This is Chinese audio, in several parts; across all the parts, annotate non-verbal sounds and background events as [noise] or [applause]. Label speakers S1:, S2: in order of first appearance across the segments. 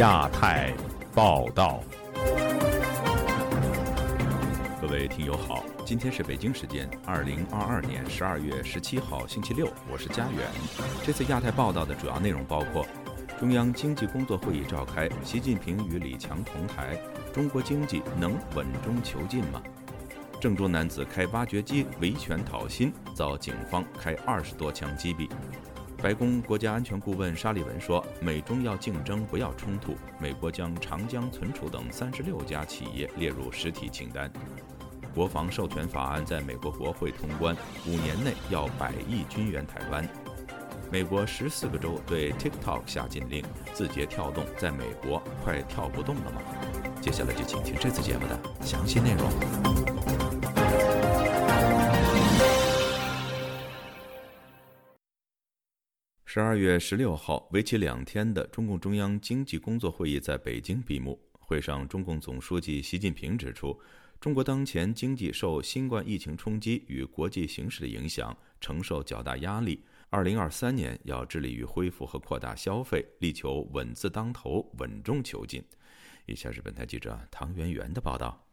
S1: 亚太报道，各位听友好，今天是北京时间二零二二年十二月十七号星期六，我是佳远。这次亚太报道的主要内容包括：中央经济工作会议召开，习近平与李强同台，中国经济能稳中求进吗？郑州男子开挖掘机维权讨薪，遭警方开二十多枪击毙。白宫国家安全顾问沙利文说：“美中要竞争，不要冲突。”美国将长江存储等三十六家企业列入实体清单。国防授权法案在美国国会通关，五年内要百亿军援台湾。美国十四个州对 TikTok 下禁令，字节跳动在美国快跳不动了吗？接下来就请听这次节目的详细内容。十二月十六号，为期两天的中共中央经济工作会议在北京闭幕。会上，中共总书记习近平指出，中国当前经济受新冠疫情冲击与国际形势的影响，承受较大压力。二零二三年要致力于恢复和扩大消费，力求稳字当头，稳中求进。以下是本台记者唐媛媛的报道。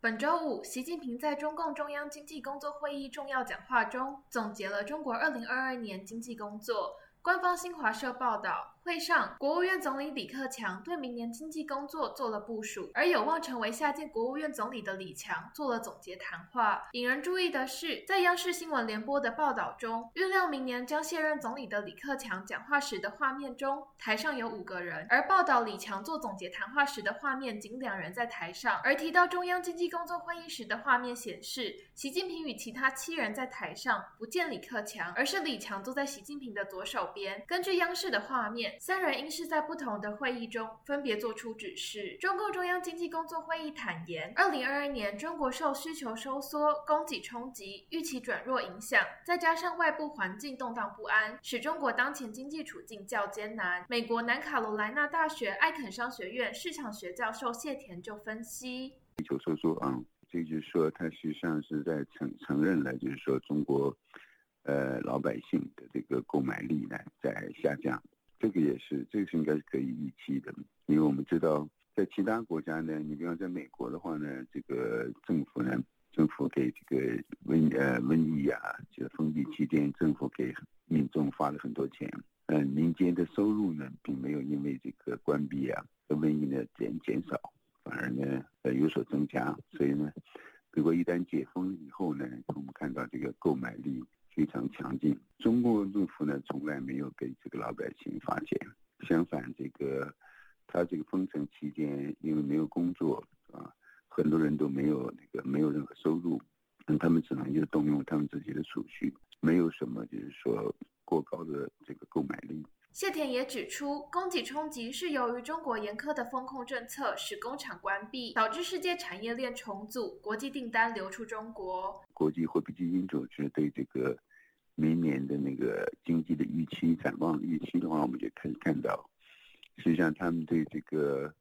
S2: 本周五，习近平在中共中央经济工作会议重要讲话中总结了中国2022年经济工作。官方新华社报道。会上，国务院总理李克强对明年经济工作做了部署，而有望成为下届国务院总理的李强做了总结谈话。引人注意的是，在央视新闻联播的报道中，预料明年将卸任总理的李克强讲话时的画面中，台上有五个人；而报道李强做总结谈话时的画面仅两人在台上。而提到中央经济工作会议时的画面显示，习近平与其他七人在台上，不见李克强，而是李强坐在习近平的左手边。根据央视的画面。三人应是在不同的会议中分别作出指示。中共中央经济工作会议坦言，二零二二年中国受需求收缩、供给冲击、预期转弱影响，再加上外部环境动荡不安，使中国当前经济处境较艰难。美国南卡罗来纳大学艾肯商学院市场学教授谢田就分析：
S3: 需求收缩啊，这就是说，它实际上是在承承认了，就是说中国，呃，老百姓的这个购买力呢在下降。这个也是，这个是应该是可以预期的，因为我们知道，在其他国家呢，你比方在美国的话呢，这个政府呢，政府给这个瘟呃瘟疫啊，这个封闭期间，政府给民众发了很多钱，嗯，民间的收入呢，并没有因为这个关闭啊和瘟疫呢减减少，反而呢呃有所增加，所以呢，如果一旦解封以后呢，我们看到这个购买力。非常强劲。中国政府呢，从来没有给这个老百姓发钱，相反，这个他这个封城期间，因为没有工作啊，很多人都没有那个没有任何收入，那他们只能就动用他们自己的储蓄，没有什么就是说过高的这个购买力。
S2: 谢田也指出，供给冲击是由于中国严苛的风控政策使工厂关闭，导致世界产业链重组，国际订单流出中国。
S3: 国际货币基金组织对这个。明年的那个经济的预期展望预期的话，我们就可以看到，实际上他们对这个，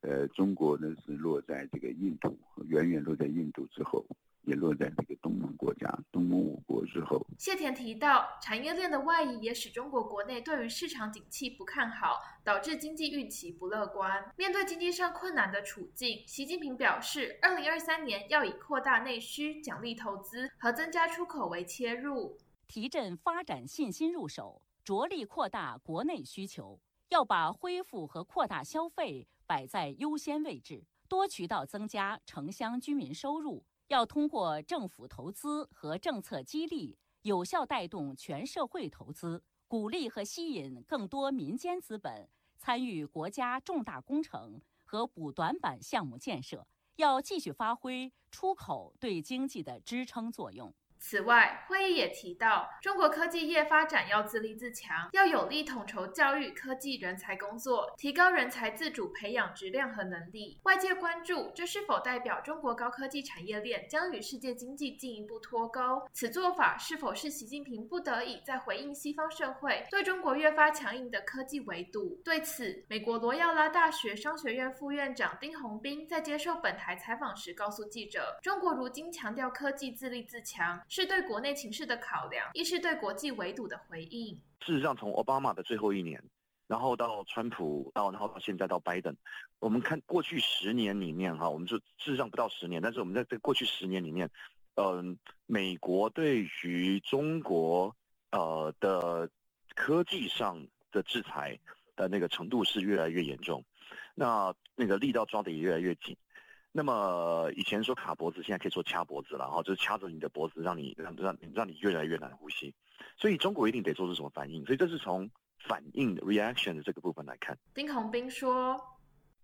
S3: 呃，中国呢是落在这个印度，远远落在印度之后，也落在这个东盟国家、东盟五国之后。
S2: 谢田提到，产业链的外移也使中国国内对于市场景气不看好，导致经济预期不乐观。面对经济上困难的处境，习近平表示，二零二三年要以扩大内需、奖励投资和增加出口为切入。
S4: 提振发展信心入手，着力扩大国内需求，要把恢复和扩大消费摆在优先位置，多渠道增加城乡居民收入。要通过政府投资和政策激励，有效带动全社会投资，鼓励和吸引更多民间资本参与国家重大工程和补短板项目建设。要继续发挥出口对经济的支撑作用。
S2: 此外，会议也提到，中国科技业发展要自立自强，要有力统筹教育科技人才工作，提高人才自主培养质量和能力。外界关注，这是否代表中国高科技产业链将与世界经济进一步脱钩？此做法是否是习近平不得已在回应西方社会对中国越发强硬的科技围堵？对此，美国罗耀拉大学商学院副院长丁宏斌在接受本台采访时告诉记者：“中国如今强调科技自立自强。”是对国内情势的考量，亦是对国际围堵的回应。
S5: 事实上，从奥巴马的最后一年，然后到川普，到然后到现在到拜登，我们看过去十年里面哈，我们就事实上不到十年，但是我们在这过去十年里面，嗯，美国对于中国呃的科技上的制裁的那个程度是越来越严重，那那个力道抓的也越来越紧。那么以前说卡脖子，现在可以说掐脖子了，然后就是掐着你的脖子，让你让让让你越来越难呼吸。所以中国一定得做出什么反应，所以这是从。反应的 reaction 的这个部分来看，
S2: 丁宏斌说：“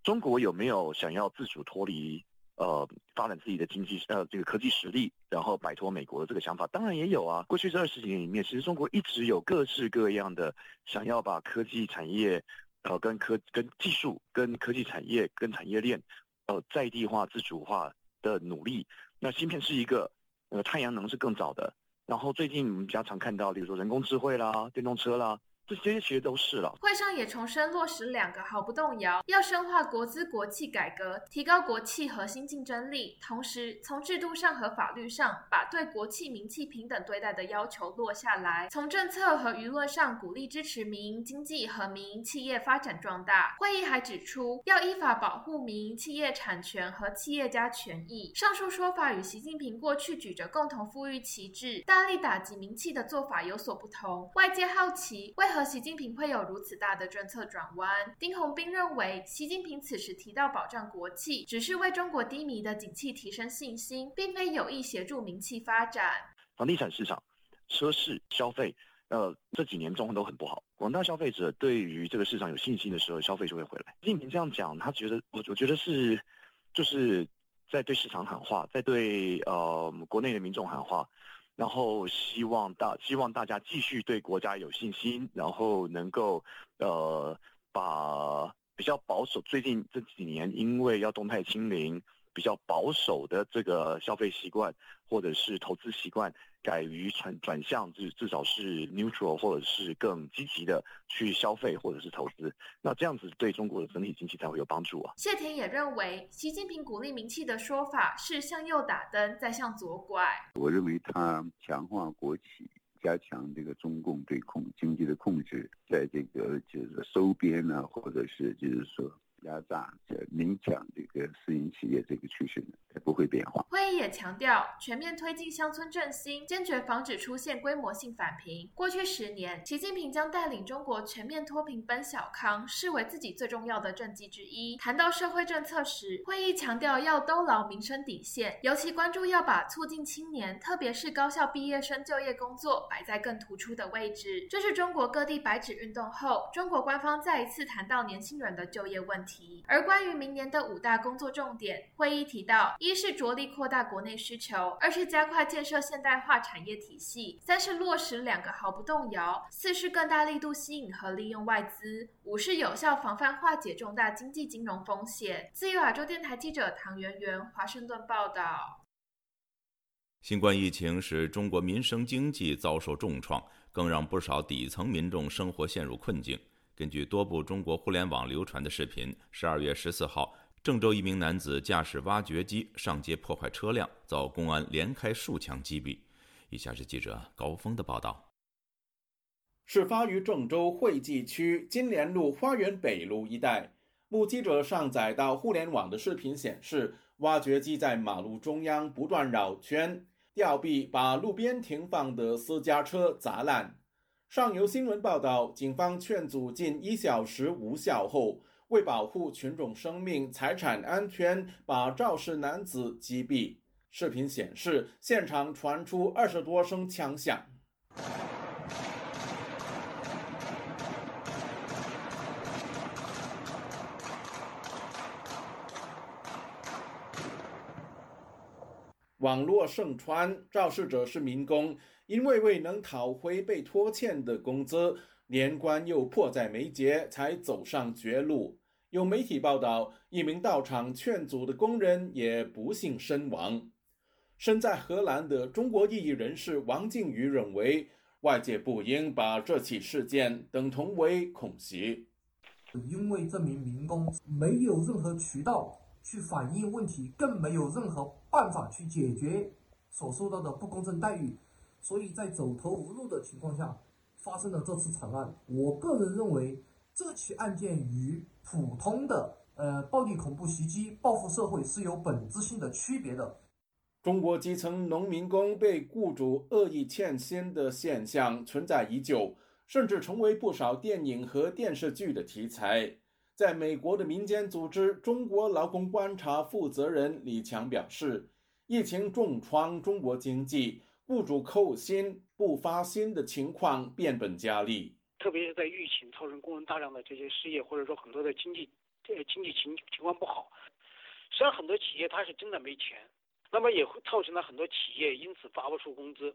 S5: 中国有没有想要自主脱离呃发展自己的经济呃这个科技实力，然后摆脱美国的这个想法？当然也有啊。过去这二十几年里面，其实中国一直有各式各样的想要把科技产业呃跟科跟技术跟科技产业跟产业链呃在地化自主化的努力。那芯片是一个，呃太阳能是更早的。然后最近我们比较常看到，比如说人工智慧啦、电动车啦。”这些其实都是了。
S2: 会上也重申落实两个毫不动摇，要深化国资国企改革，提高国企核心竞争力，同时从制度上和法律上把对国企民企平等对待的要求落下来，从政策和舆论上鼓励支持民营经济和民营企业发展壮大。会议还指出，要依法保护民营企业产权和企业家权益。上述说法与习近平过去举着共同富裕旗帜，大力打击民企的做法有所不同。外界好奇为何？和习近平会有如此大的政策转弯？丁宏斌认为，习近平此时提到保障国企，只是为中国低迷的景气提升信心，并非有意协助民企发展。
S5: 房地产市场、车市消费，呃，这几年状况都很不好。广大消费者对于这个市场有信心的时候，消费就会回来。习近平这样讲，他觉得我我觉得是就是在对市场喊话，在对呃国内的民众喊话。然后希望大希望大家继续对国家有信心，然后能够呃把比较保守，最近这几年因为要动态清零。比较保守的这个消费习惯，或者是投资习惯，改于转转向，至至少是 neutral，或者是更积极的去消费或者是投资。那这样子对中国的整体经济才会有帮助啊。
S2: 谢田也认为，习近平鼓励民企的说法是向右打灯，再向左拐。
S3: 我认为他强化国企，加强这个中共对控经济的控制，在这个就是收编呢，或者是就是说。压榨、影响这个私营企业这个趋势呢，它不会变化。
S2: 会议也强调，全面推进乡村振兴，坚决防止出现规模性返贫。过去十年，习近平将带领中国全面脱贫奔小康，视为自己最重要的政绩之一。谈到社会政策时，会议强调要兜牢民生底线，尤其关注要把促进青年，特别是高校毕业生就业工作摆在更突出的位置。这是中国各地白纸运动后，中国官方再一次谈到年轻人的就业问题。而关于明年的五大工作重点，会议提到：一是着力扩大国内需求；二是加快建设现代化产业体系；三是落实两个毫不动摇；四是更大力度吸引和利用外资；五是有效防范化解重大经济金融风险。自由亚洲电台记者唐媛媛华盛顿报道。
S1: 新冠疫情使中国民生经济遭受重创，更让不少底层民众生活陷入困境。根据多部中国互联网流传的视频，十二月十四号，郑州一名男子驾驶挖掘机上街破坏车辆，遭公安连开数枪击毙。以下是记者高峰的报道。
S6: 事发于郑州惠济区金莲路花园北路一带，目击者上载到互联网的视频显示，挖掘机在马路中央不断绕圈，吊臂把路边停放的私家车砸烂。上游新闻报道，警方劝阻近一小时无效后，为保护群众生命财产安全，把肇事男子击毙。视频显示，现场传出二十多声枪响。网络盛传，肇事者是民工。因为未能讨回被拖欠的工资，年关又迫在眉睫，才走上绝路。有媒体报道，一名到场劝阻的工人也不幸身亡。身在荷兰的中国异议人士王靖宇认为，外界不应把这起事件等同为恐袭，
S7: 因为这名民工没有任何渠道去反映问题，更没有任何办法去解决所受到的不公正待遇。所以在走投无路的情况下，发生了这次惨案。我个人认为，这起案件与普通的呃暴力恐怖袭击报复社会是有本质性的区别的。
S6: 中国基层农民工被雇主恶意欠薪的现象存在已久，甚至成为不少电影和电视剧的题材。在美国的民间组织“中国劳工观察”负责人李强表示，疫情重创中国经济，雇主扣薪不发薪的情况变本加厉。
S8: 特别是在疫情造成工人大量的这些失业，或者说很多的经济呃经济情情况不好，实际上很多企业它是真的没钱。那么也会造成了很多企业因此发不出工资，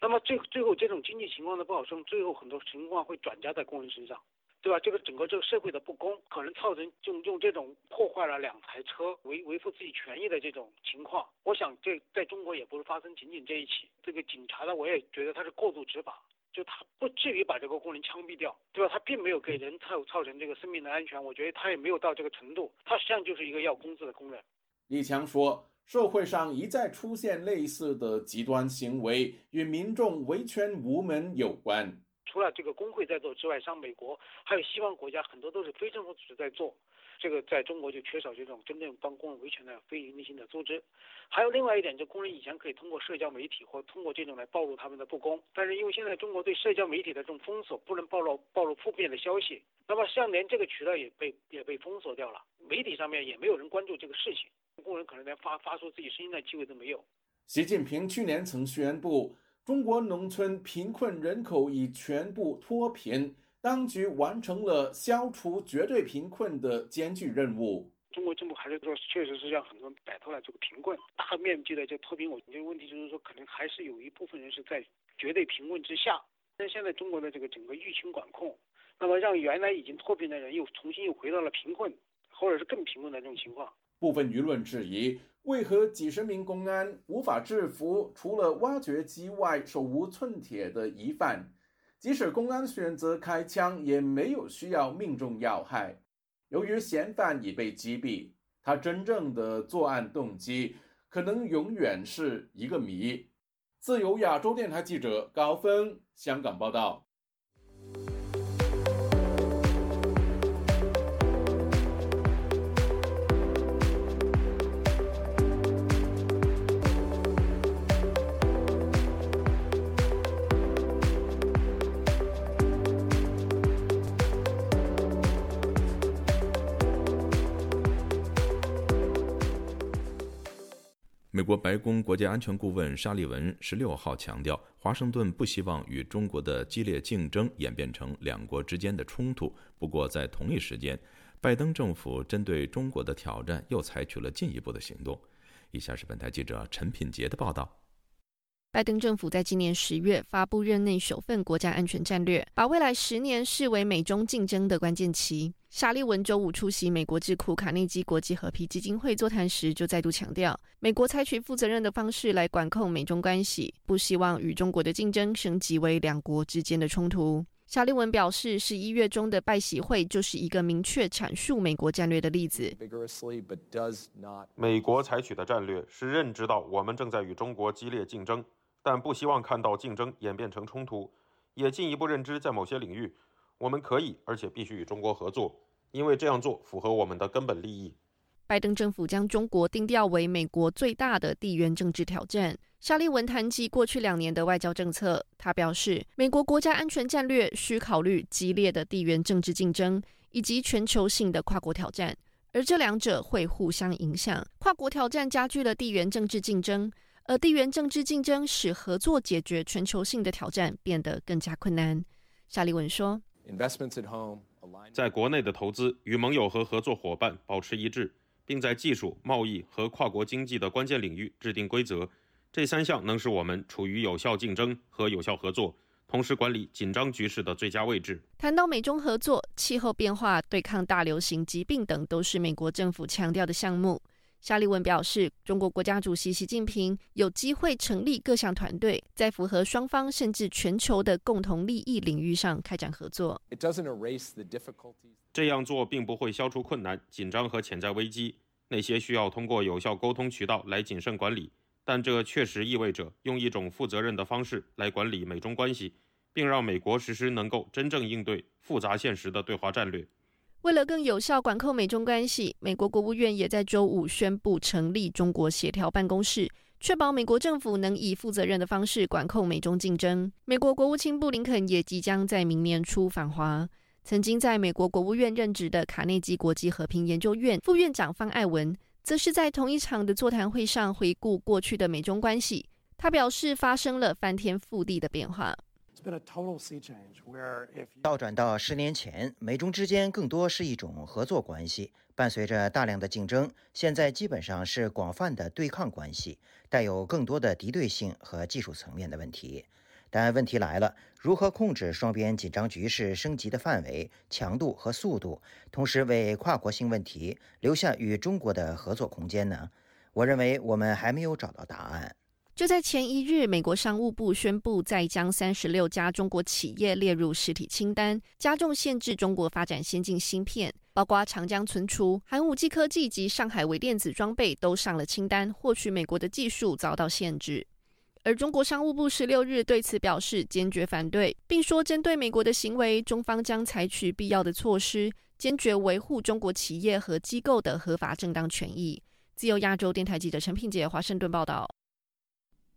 S8: 那么最最后这种经济情况的不好，最后很多情况会转嫁在工人身上，对吧？这个整个这个社会的不公，可能造成用用这种破坏了两台车维维护自己权益的这种情况。我想这在中国也不是发生仅仅这一起，这个警察呢，我也觉得他是过度执法，就他不至于把这个工人枪毙掉，对吧？他并没有给人造造成这个生命的安全，我觉得他也没有到这个程度，他实际上就是一个要工资的工人。
S6: 李强说。社会上一再出现类似的极端行为，与民众维权无门有关。
S8: 除了这个工会在做之外，像美国还有西方国家，很多都是非政府组织在做。这个在中国就缺少这种真正帮工人维权的非营利性的组织。还有另外一点，就工人以前可以通过社交媒体或通过这种来暴露他们的不公，但是因为现在中国对社交媒体的这种封锁，不能暴露暴露负面的消息，那么像连这个渠道也被也被封锁掉了，媒体上面也没有人关注这个事情。工人可能连发发出自己声音的机会都没有。
S6: 习近平去年曾宣布，中国农村贫困人口已全部脱贫，当局完成了消除绝对贫困的艰巨任务。
S8: 中国政府还是说，确实是让很多人摆脱了这个贫困，大 [laughs] 面积的这脱贫。我觉得问题就是说，可能还是有一部分人是在绝对贫困之下。但现在中国的这个整个疫情管控，那么让原来已经脱贫的人又重新又回到了贫困，或者是更贫困的这种情况。
S6: 部分舆论质疑，为何几十名公安无法制服除了挖掘机外手无寸铁的疑犯？即使公安选择开枪，也没有需要命中要害。由于嫌犯已被击毙，他真正的作案动机可能永远是一个谜。自由亚洲电台记者高峰，香港报道。
S1: 美国白宫国家安全顾问沙利文十六号强调，华盛顿不希望与中国的激烈竞争演变成两国之间的冲突。不过，在同一时间，拜登政府针对中国的挑战又采取了进一步的行动。以下是本台记者陈品杰的报道。
S9: 拜登政府在今年十月发布任内首份国家安全战略，把未来十年视为美中竞争的关键期。沙利文周五出席美国智库卡内基国际和平基金会座谈时，就再度强调，美国采取负责任的方式来管控美中关系，不希望与中国的竞争升级为两国之间的冲突。沙利文表示，十一月中的拜习会就是一个明确阐述美国战略的例子。
S10: 美国采取的战略是认知到我们正在与中国激烈竞争。但不希望看到竞争演变成冲突，也进一步认知在某些领域，我们可以而且必须与中国合作，因为这样做符合我们的根本利益。
S9: 拜登政府将中国定调为美国最大的地缘政治挑战。沙利文谈及过去两年的外交政策，他表示，美国国家安全战略需考虑激烈的地缘政治竞争以及全球性的跨国挑战，而这两者会互相影响。跨国挑战加剧了地缘政治竞争。而地缘政治竞争使合作解决全球性的挑战变得更加困难。沙利文说：“
S10: 在国内的投资与盟友和合作伙伴保持一致，并在技术、贸易和跨国经济的关键领域制定规则，这三项能使我们处于有效竞争和有效合作，同时管理紧张局势的最佳位置。”
S9: 谈到美中合作，气候变化、对抗大流行疾病等都是美国政府强调的项目。沙利文表示，中国国家主席习近平有机会成立各项团队，在符合双方甚至全球的共同利益领域上开展合作。
S10: 这样做并不会消除困难、紧张和潜在危机，那些需要通过有效沟通渠道来谨慎管理。但这确实意味着用一种负责任的方式来管理美中关系。并让美国实施能够真正应对复杂现实的对华战略。
S9: 为了更有效管控美中关系，美国国务院也在周五宣布成立中国协调办公室，确保美国政府能以负责任的方式管控美中竞争。美国国务卿布林肯也即将在明年初访华。曾经在美国国务院任职的卡内基国际和平研究院副院长方爱文，则是在同一场的座谈会上回顾过去的美中关系。他表示，发生了翻天覆地的变化。
S11: 倒转到十年前，美中之间更多是一种合作关系，伴随着大量的竞争，现在基本上是广泛的对抗关系，带有更多的敌对性和技术层面的问题。但问题来了，如何控制双边紧张局势升级的范围、强度和速度，同时为跨国性问题留下与中国的合作空间呢？我认为我们还没有找到答案。
S9: 就在前一日，美国商务部宣布再将三十六家中国企业列入实体清单，加重限制中国发展先进芯片，包括长江存储、寒武纪科技及上海微电子装备都上了清单，获取美国的技术遭到限制。而中国商务部十六日对此表示坚决反对，并说针对美国的行为，中方将采取必要的措施，坚决维护中国企业和机构的合法正当权益。自由亚洲电台记者陈品杰华盛顿报道。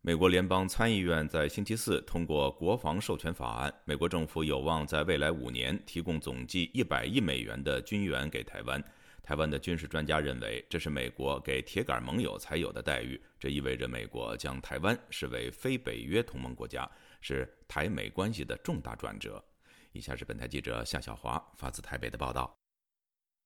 S1: 美国联邦参议院在星期四通过国防授权法案，美国政府有望在未来五年提供总计一百亿美元的军援给台湾。台湾的军事专家认为，这是美国给铁杆盟友才有的待遇。这意味着美国将台湾视为非北约同盟国家，是台美关系的重大转折。以下是本台记者夏小华发自台北的报道。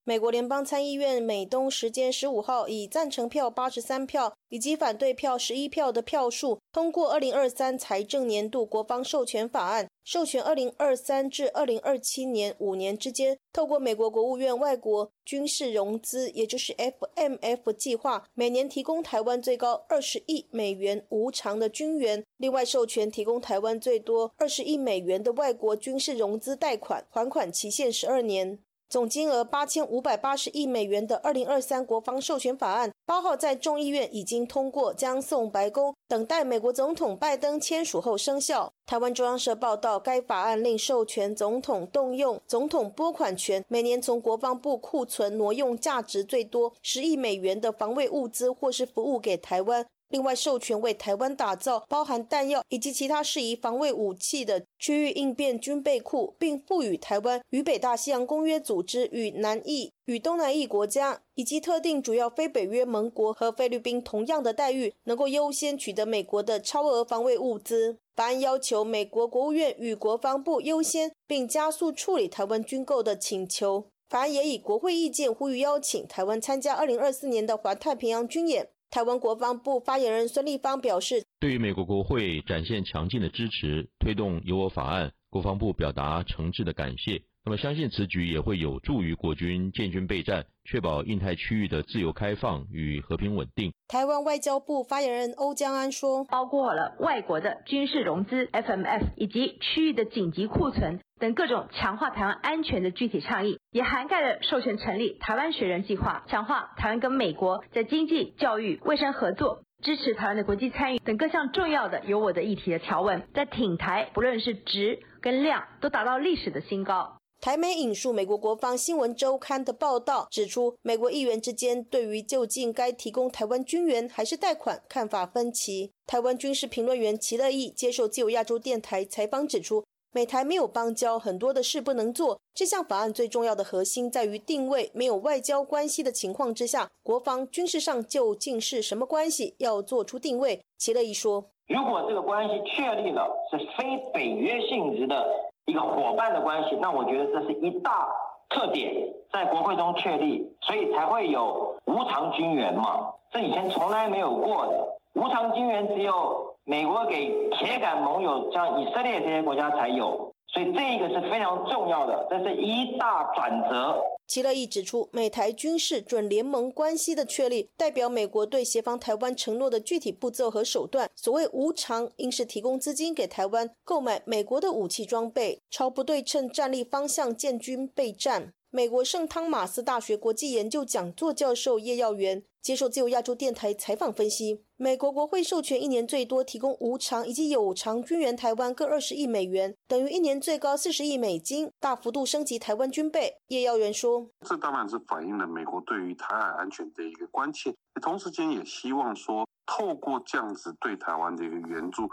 S12: 美国联邦参议院美东时间十五号以赞成票八十三票以及反对票十一票的票数通过二零二三财政年度国防授权法案，授权二零二三至二零二七年五年之间，透过美国国务院外国军事融资，也就是 FMF 计划，每年提供台湾最高二十亿美元无偿的军援，另外授权提供台湾最多二十亿美元的外国军事融资贷款，还款期限十二年。总金额八千五百八十亿美元的二零二三国防授权法案，八号在众议院已经通过，将送白宫，等待美国总统拜登签署后生效。台湾中央社报道，该法案令授权总统动用总统拨款权，每年从国防部库存挪用价值最多十亿美元的防卫物资或是服务给台湾。另外，授权为台湾打造包含弹药以及其他适宜防卫武器的区域应变军备库，并赋予台湾与北大西洋公约组织、与南翼、与东南翼国家以及特定主要非北约盟国和菲律宾同样的待遇，能够优先取得美国的超额防卫物资。法案要求美国国务院与国防部优先并加速处理台湾军购的请求。法案也以国会意见呼吁邀请台湾参加二零二四年的环太平洋军演。台湾国防部发言人孙立方表示，
S13: 对于美国国会展现强劲的支持，推动由我法案，国防部表达诚挚的感谢。那么，相信此举也会有助于国军建军备战，确保印太区域的自由开放与和平稳定。
S12: 台湾外交部发言人欧江安说：“
S14: 包括了外国的军事融资 （FMF） 以及区域的紧急库存等各种强化台湾安全的具体倡议，也涵盖了授权成立台湾学人计划，强化台湾跟美国在经济、教育、卫生合作，支持台湾的国际参与等各项重要的有我的议题的条文，在挺台不论是值跟量都达到历史的新高。”
S12: 台媒引述美国国防新闻周刊的报道，指出美国议员之间对于究竟该提供台湾军援还是贷款看法分歧。台湾军事评论员齐乐义接受自由亚洲电台采访指出，美台没有邦交，很多的事不能做。这项法案最重要的核心在于定位，没有外交关系的情况之下，国防军事上究竟是什么关系，要做出定位。齐乐义说：“
S15: 如果这个关系确立了是非北约性质的。”一个伙伴的关系，那我觉得这是一大特点，在国会中确立，所以才会有无偿军援嘛，这以前从来没有过的。无偿军援只有美国给铁杆盟友，像以色列这些国家才有，所以这个是非常重要的，这是一大转折。
S12: 齐乐义指出，美台军事准联盟关系的确立，代表美国对协防台湾承诺的具体步骤和手段。所谓无偿，应是提供资金给台湾购买美国的武器装备，朝不对称战力方向建军备战。美国圣汤马斯大学国际研究讲座教授叶耀元接受自由亚洲电台采访分析，美国国会授权一年最多提供无偿以及有偿军援台湾各二十亿美元，等于一年最高四十亿美金，大幅度升级台湾军备。叶耀元说：“
S16: 这当然是反映了美国对于台海安全的一个关切，同时间也希望说，透过这样子对台湾的一个援助。”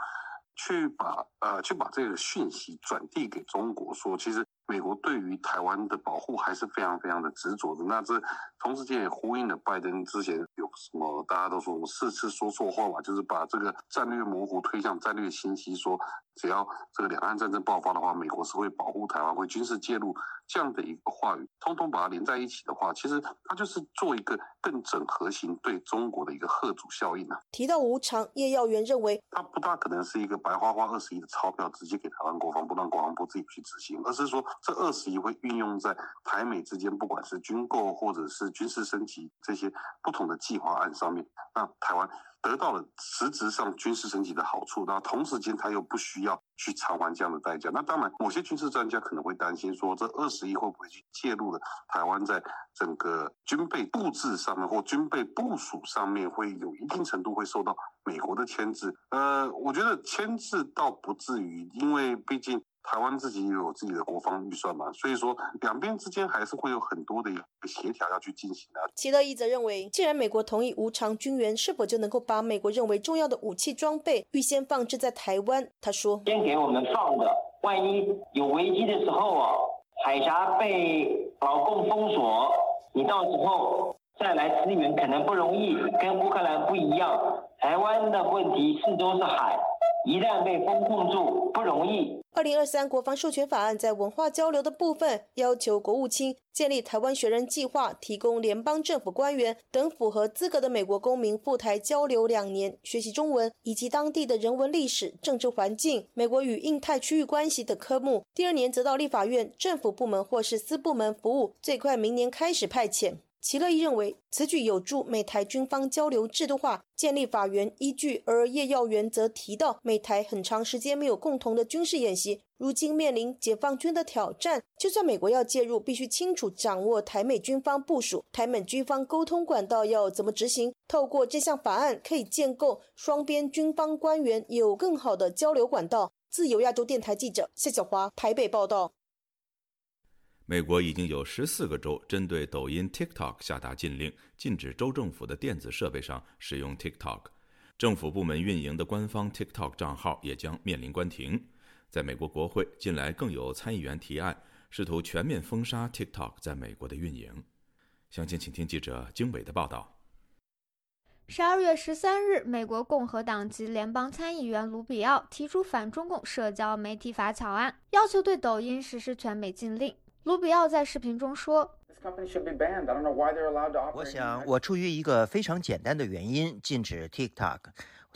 S16: 去把呃，去把这个讯息转递给中国，说其实美国对于台湾的保护还是非常非常的执着的。那这同时间也呼应了拜登之前有什么大家都说我四次说错话吧，就是把这个战略模糊推向战略清晰，说只要这个两岸战争爆发的话，美国是会保护台湾，会军事介入这样的一个话语，通通把它连在一起的话，其实它就是做一个更整合型对中国的一个贺主效应啊。
S12: 提到无偿，叶耀元认为，
S16: 它不大可能是一个白花花二十亿的钞票直接给台湾国防部，让国防部自己去执行，而是说这二十亿会运用在台美之间，不管是军购或者是军事升级这些不同的计划案上面，让台湾得到了实质上军事升级的好处，那同时间他又不需要去偿还这样的代价。那当然，某些军事专家可能会担心说，这二十亿会不会去介入了台湾在整个军备布置上面或军备部署上面，会有一定程度会受到美国的牵制。呃，我觉得牵制倒不至于，因为毕竟。台湾自己也有自己的国防预算嘛，所以说两边之间还是会有很多的一个协调要去进行的。
S12: 齐乐一则认为，既然美国同意无偿军援，是否就能够把美国认为重要的武器装备预先放置在台湾？他说：“
S15: 先给我们放的，万一有危机的时候啊，海峡被老共封锁，你到时候再来支援可能不容易。跟乌克兰不一样，台湾的问题四周是海，一旦被封控住，不容易。”
S12: 二零二三国防授权法案在文化交流的部分，要求国务卿建立台湾学人计划，提供联邦政府官员等符合资格的美国公民赴台交流两年，学习中文以及当地的人文历史、政治环境、美国与印太区域关系等科目。第二年则到立法院、政府部门或是私部门服务，最快明年开始派遣。齐乐意认为，此举有助美台军方交流制度化，建立法源依据。而叶耀元则提到，美台很长时间没有共同的军事演习，如今面临解放军的挑战，就算美国要介入，必须清楚掌握台美军方部署，台美军方沟通管道要怎么执行。透过这项法案，可以建构双边军方官员有更好的交流管道。自由亚洲电台记者谢小华台北报道。
S1: 美国已经有十四个州针对抖音 TikTok 下达禁令，禁止州政府的电子设备上使用 TikTok。政府部门运营的官方 TikTok 账号也将面临关停。在美国国会，近来更有参议员提案，试图全面封杀 TikTok 在美国的运营。详情，请听记者经纬的报道。
S17: 十二月十三日，美国共和党籍联邦参议员卢比奥提出反中共社交媒体法草案，要求对抖音实施全美禁令。卢比奥在视频中说：“
S11: 我想，我出于一个非常简单的原因禁止 TikTok。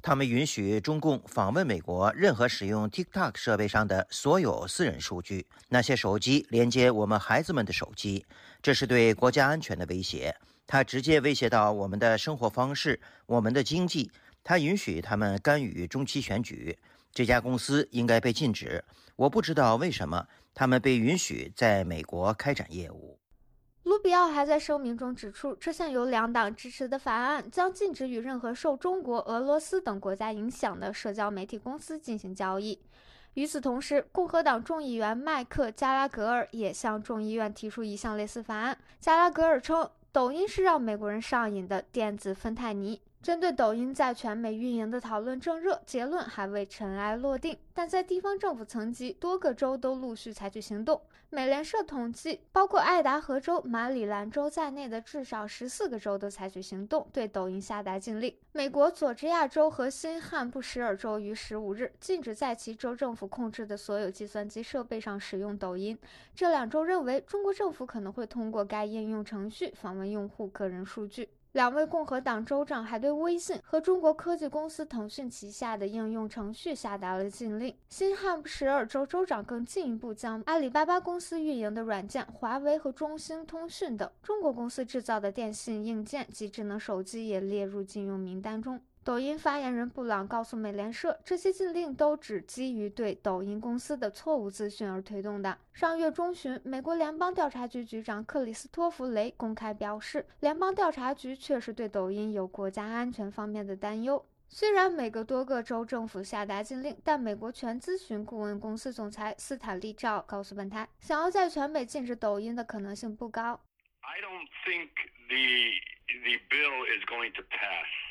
S11: 他们允许中共访问美国任何使用 TikTok 设备上的所有私人数据，那些手机连接我们孩子们的手机，这是对国家安全的威胁。它直接威胁到我们的生活方式、我们的经济。它允许他们干预中期选举。这家公司应该被禁止。我不知道为什么。”他们被允许在美国开展业务。
S17: 卢比奥还在声明中指出，这项由两党支持的法案将禁止与任何受中国、俄罗斯等国家影响的社交媒体公司进行交易。与此同时，共和党众议员麦克加拉格尔也向众议院提出一项类似法案。加拉格尔称，抖音是让美国人上瘾的电子芬太尼。针对抖音在全美运营的讨论正热，结论还未尘埃落定。但在地方政府层级，多个州都陆续采取行动。美联社统计，包括爱达荷州、马里兰州在内的至少十四个州都采取行动，对抖音下达禁令。美国佐治亚州和新罕布什尔州于十五日禁止在其州政府控制的所有计算机设备上使用抖音。这两州认为，中国政府可能会通过该应用程序访问用户个人数据。两位共和党州长还对微信和中国科技公司腾讯旗下的应用程序下达了禁令。新汉布什尔州州长更进一步将阿里巴巴公司运营的软件、华为和中兴通讯等中国公司制造的电信硬件及智能手机也列入禁用名单中。抖音发言人布朗告诉美联社，这些禁令都只基于对抖音公司的错误资讯而推动的。上月中旬，美国联邦调查局局长克里斯托弗雷公开表示，联邦调查局确实对抖音有国家安全方面的担忧。虽然美国多个州政府下达禁令，但美国全咨询顾问公司总裁斯坦利·赵告诉本台，想要在全美禁止抖音的可能性不高。
S18: I don't think the the bill is going to pass.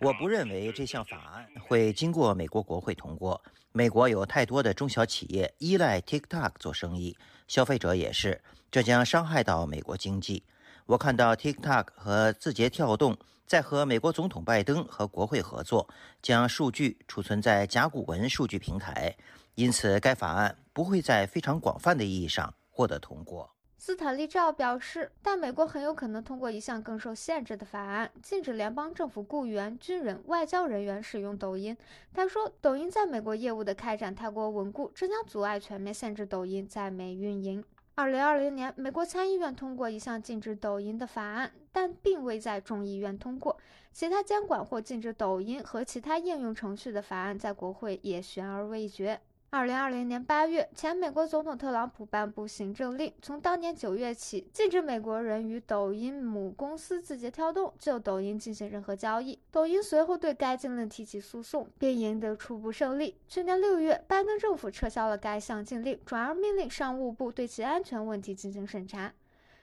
S11: 我不认为这项法案会经过美国国会通过。美国有太多的中小企业依赖 TikTok 做生意，消费者也是，这将伤害到美国经济。我看到 TikTok 和字节跳动在和美国总统拜登和国会合作，将数据储存在甲骨文数据平台，因此该法案不会在非常广泛的意义上获得通过。
S17: 斯坦利·赵表示，但美国很有可能通过一项更受限制的法案，禁止联邦政府雇员、军人、外交人员使用抖音。他说，抖音在美国业务的开展太过稳固，这将阻碍全面限制抖音在美运营。二零二零年，美国参议院通过一项禁止抖音的法案，但并未在众议院通过。其他监管或禁止抖音和其他应用程序的法案在国会也悬而未决。二零二零年八月，前美国总统特朗普颁布行政令，从当年九月起，禁止美国人与抖音母公司字节跳动就抖音进行任何交易。抖音随后对该禁令提起诉讼，并赢得初步胜利。去年六月，拜登政府撤销了该项禁令，转而命令商务部对其安全问题进行审查。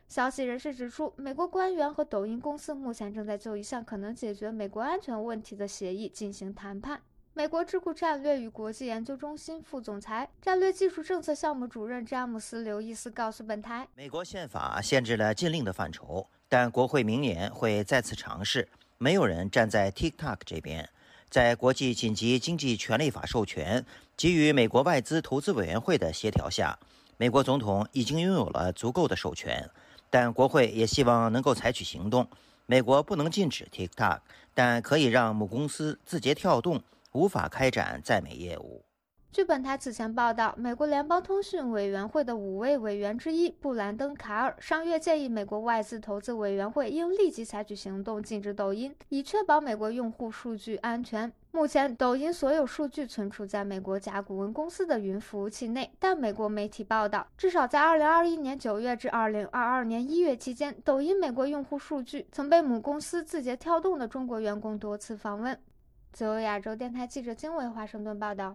S17: 消息人士指出，美国官员和抖音公司目前正在就一项可能解决美国安全问题的协议进行谈判。美国智库战略与国际研究中心副总裁、战略技术政策项目主任詹姆斯·刘易斯告诉本台：“
S11: 美国宪法限制了禁令的范畴，但国会明年会再次尝试。没有人站在 TikTok 这边。在国际紧急经济权利法授权给予美国外资投资委员会的协调下，美国总统已经拥有了足够的授权。但国会也希望能够采取行动。美国不能禁止 TikTok，但可以让母公司字节跳动。”无法开展在美业务。
S17: 据本台此前报道，美国联邦通讯委员会的五位委员之一布兰登·卡尔上月建议美国外资投资委员会应立即采取行动，禁止抖音，以确保美国用户数据安全。目前，抖音所有数据存储在美国甲骨文公司的云服务器内，但美国媒体报道，至少在2021年9月至2022年1月期间，抖音美国用户数据曾被母公司字节跳动的中国员工多次访问。自由亚洲电台记者金伟华盛顿报道。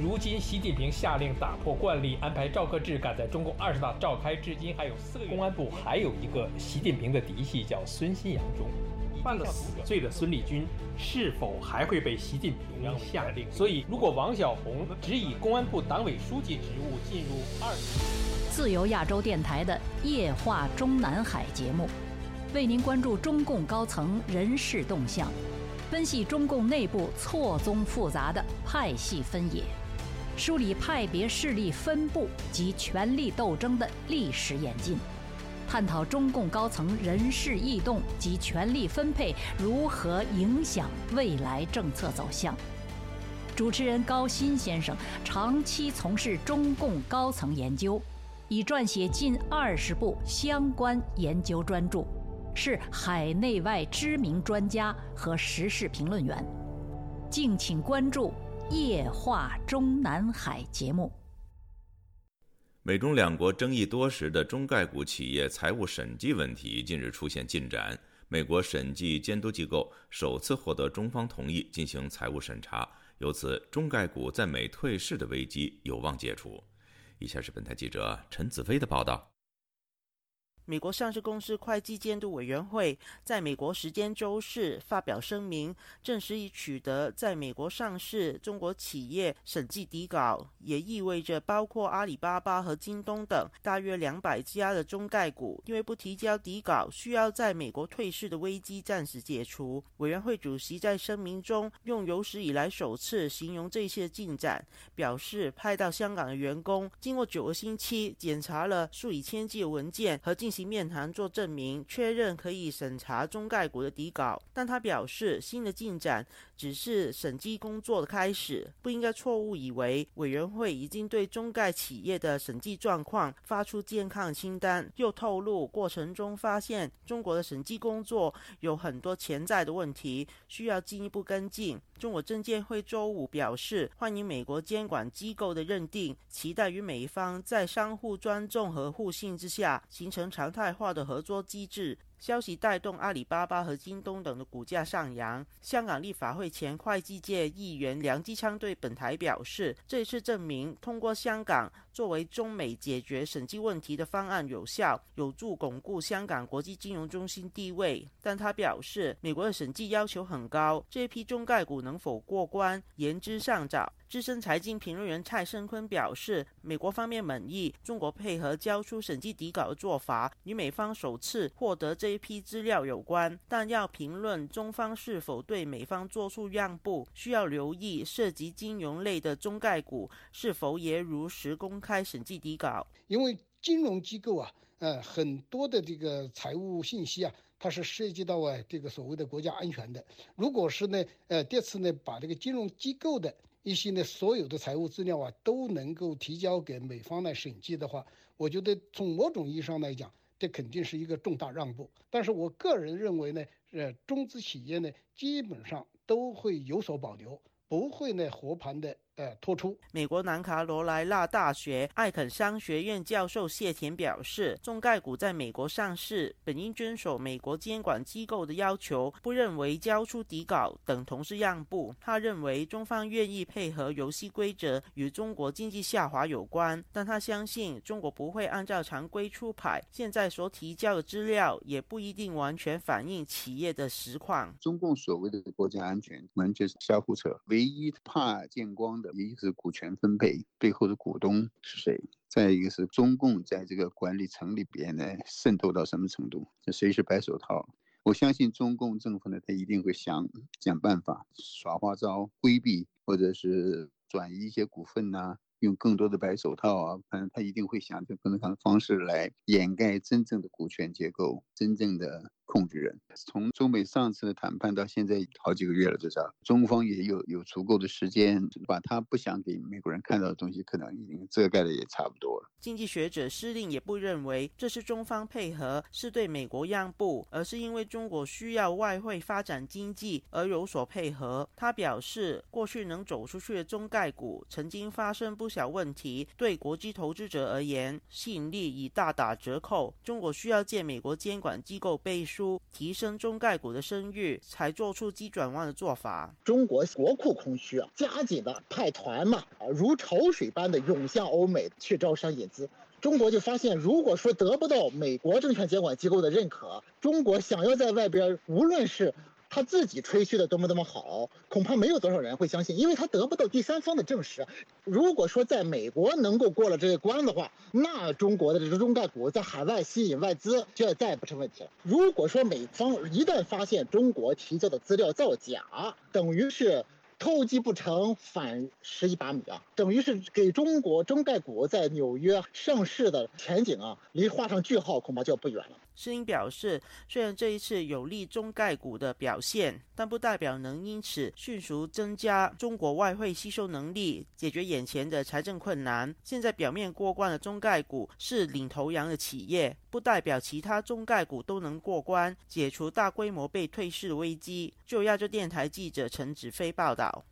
S19: 如今，习近平下令打破惯例，安排赵克志赶在中共二十大召开至今还有四个月。公安部还有一个习近平的嫡系叫孙新阳中，犯了死罪的孙立军是否还会被习近平下令？所以，如果王晓红只以公安部党委书记职务进入二，
S4: 自由亚洲电台的夜话中南海节目。为您关注中共高层人事动向，分析中共内部错综复杂的派系分野，梳理派别势力分布及权力斗争的历史演进，探讨中共高层人事异动及权力分配如何影响未来政策走向。主持人高鑫先生长期从事中共高层研究，已撰写近二十部相关研究专著。是海内外知名专家和时事评论员，敬请关注《夜话中南海》节目。
S1: 美中两国争议多时的中概股企业财务审计问题近日出现进展，美国审计监督机构首次获得中方同意进行财务审查，由此中概股在美退市的危机有望解除。以下是本台记者陈子飞的报道。
S20: 美国上市公司会计监督委员会在美国时间周四发表声明，证实已取得在美国上市中国企业审计底稿，也意味着包括阿里巴巴和京东等大约两百家的中概股因为不提交底稿，需要在美国退市的危机暂时解除。委员会主席在声明中用有史以来首次形容这些进展，表示派到香港的员工经过九个星期检查了数以千计的文件和进。其面谈做证明，确认可以审查中概股的底稿，但他表示新的进展只是审计工作的开始，不应该错误以为委员会已经对中概企业的审计状况发出健康清单。又透露，过程中发现中国的审计工作有很多潜在的问题，需要进一步跟进。中国证监会周五表示，欢迎美国监管机构的认定，期待与美方在相互尊重和互信之下，形成常态化的合作机制。消息带动阿里巴巴和京东等的股价上扬。香港立法会前会计界议员梁基昌对本台表示，这次证明通过香港作为中美解决审计问题的方案有效，有助巩固香港国际金融中心地位。但他表示，美国的审计要求很高，这批中概股能否过关，言之尚早。资深财经评论员蔡胜坤表示，美国方面满意中国配合交出审计底稿的做法，与美方首次获得这一批资料有关。但要评论中方是否对美方做出让步，需要留意涉及金融类的中概股是否也如实公开审计底稿。
S21: 因为金融机构啊，呃，很多的这个财务信息啊，它是涉及到啊这个所谓的国家安全的。如果是呢，呃，这次呢把这个金融机构的一些呢，所有的财务资料啊，都能够提交给美方来审计的话，我觉得从某种意义上来讲，这肯定是一个重大让步。但是我个人认为呢，呃，中资企业呢，基本上都会有所保留，不会呢和盘的。呃，突出。
S20: 美国南卡罗来纳大学艾肯商学院教授谢田表示，中概股在美国上市本应遵守美国监管机构的要求，不认为交出底稿等同是让步。他认为中方愿意配合游戏规则与中国经济下滑有关，但他相信中国不会按照常规出牌。现在所提交的资料也不一定完全反映企业的实况。
S3: 中共所谓的国家安全，完全是瞎胡扯。唯一怕见光。一个是股权分配背后的股东是谁，再一个是中共在这个管理层里边呢渗透到什么程度，这谁是白手套？我相信中共政府呢，他一定会想想办法耍花招，规避或者是转移一些股份呐，用更多的白手套啊，反正他一定会想着各种各的方式来掩盖真正的股权结构，真正的。控制人，从中美上次的谈判到现在好几个月了，至少中方也有有足够的时间，把他不想给美国人看到的东西，可能已经遮盖的也差不多。
S20: 经济学者施令也不认为这是中方配合是对美国让步，而是因为中国需要外汇发展经济而有所配合。他表示，过去能走出去的中概股曾经发生不小问题，对国际投资者而言吸引力已大打折扣。中国需要借美国监管机构背。书提升中概股的声誉，才做出急转弯的做法。
S22: 中国国库空虚啊，加紧的派团嘛，啊，如潮水般的涌向欧美去招商引中国就发现，如果说得不到美国证券监管机构的认可，中国想要在外边，无论是他自己吹嘘的多么多么好，恐怕没有多少人会相信，因为他得不到第三方的证实。如果说在美国能够过了这个关的话，那中国的这个中概股在海外吸引外资就再也不成问题了。如果说美方一旦发现中国提交的资料造假，等于是。偷鸡不成反蚀一把米啊，等于是给中国中概股在纽约上市的前景啊，离画上句号恐怕就不远了。
S20: 施英表示，虽然这一次有利中概股的表现，但不代表能因此迅速增加中国外汇吸收能力，解决眼前的财政困难。现在表面过关的中概股是领头羊的企业，不代表其他中概股都能过关，解除大规模被退市的危机。就亚洲电台记者陈子飞报道。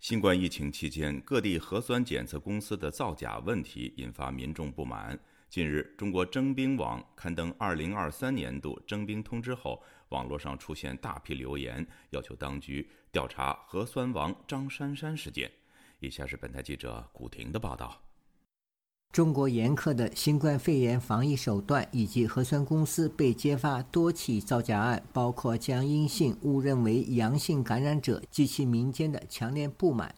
S1: 新冠疫情期间，各地核酸检测公司的造假问题引发民众不满。近日，中国征兵网刊登2023年度征兵通知后，网络上出现大批留言，要求当局调查核酸王张珊珊事件。以下是本台记者古婷的报道：
S23: 中国严苛的新冠肺炎防疫手段以及核酸公司被揭发多起造假案，包括将阴性误认为阳性感染者，激起民间的强烈不满。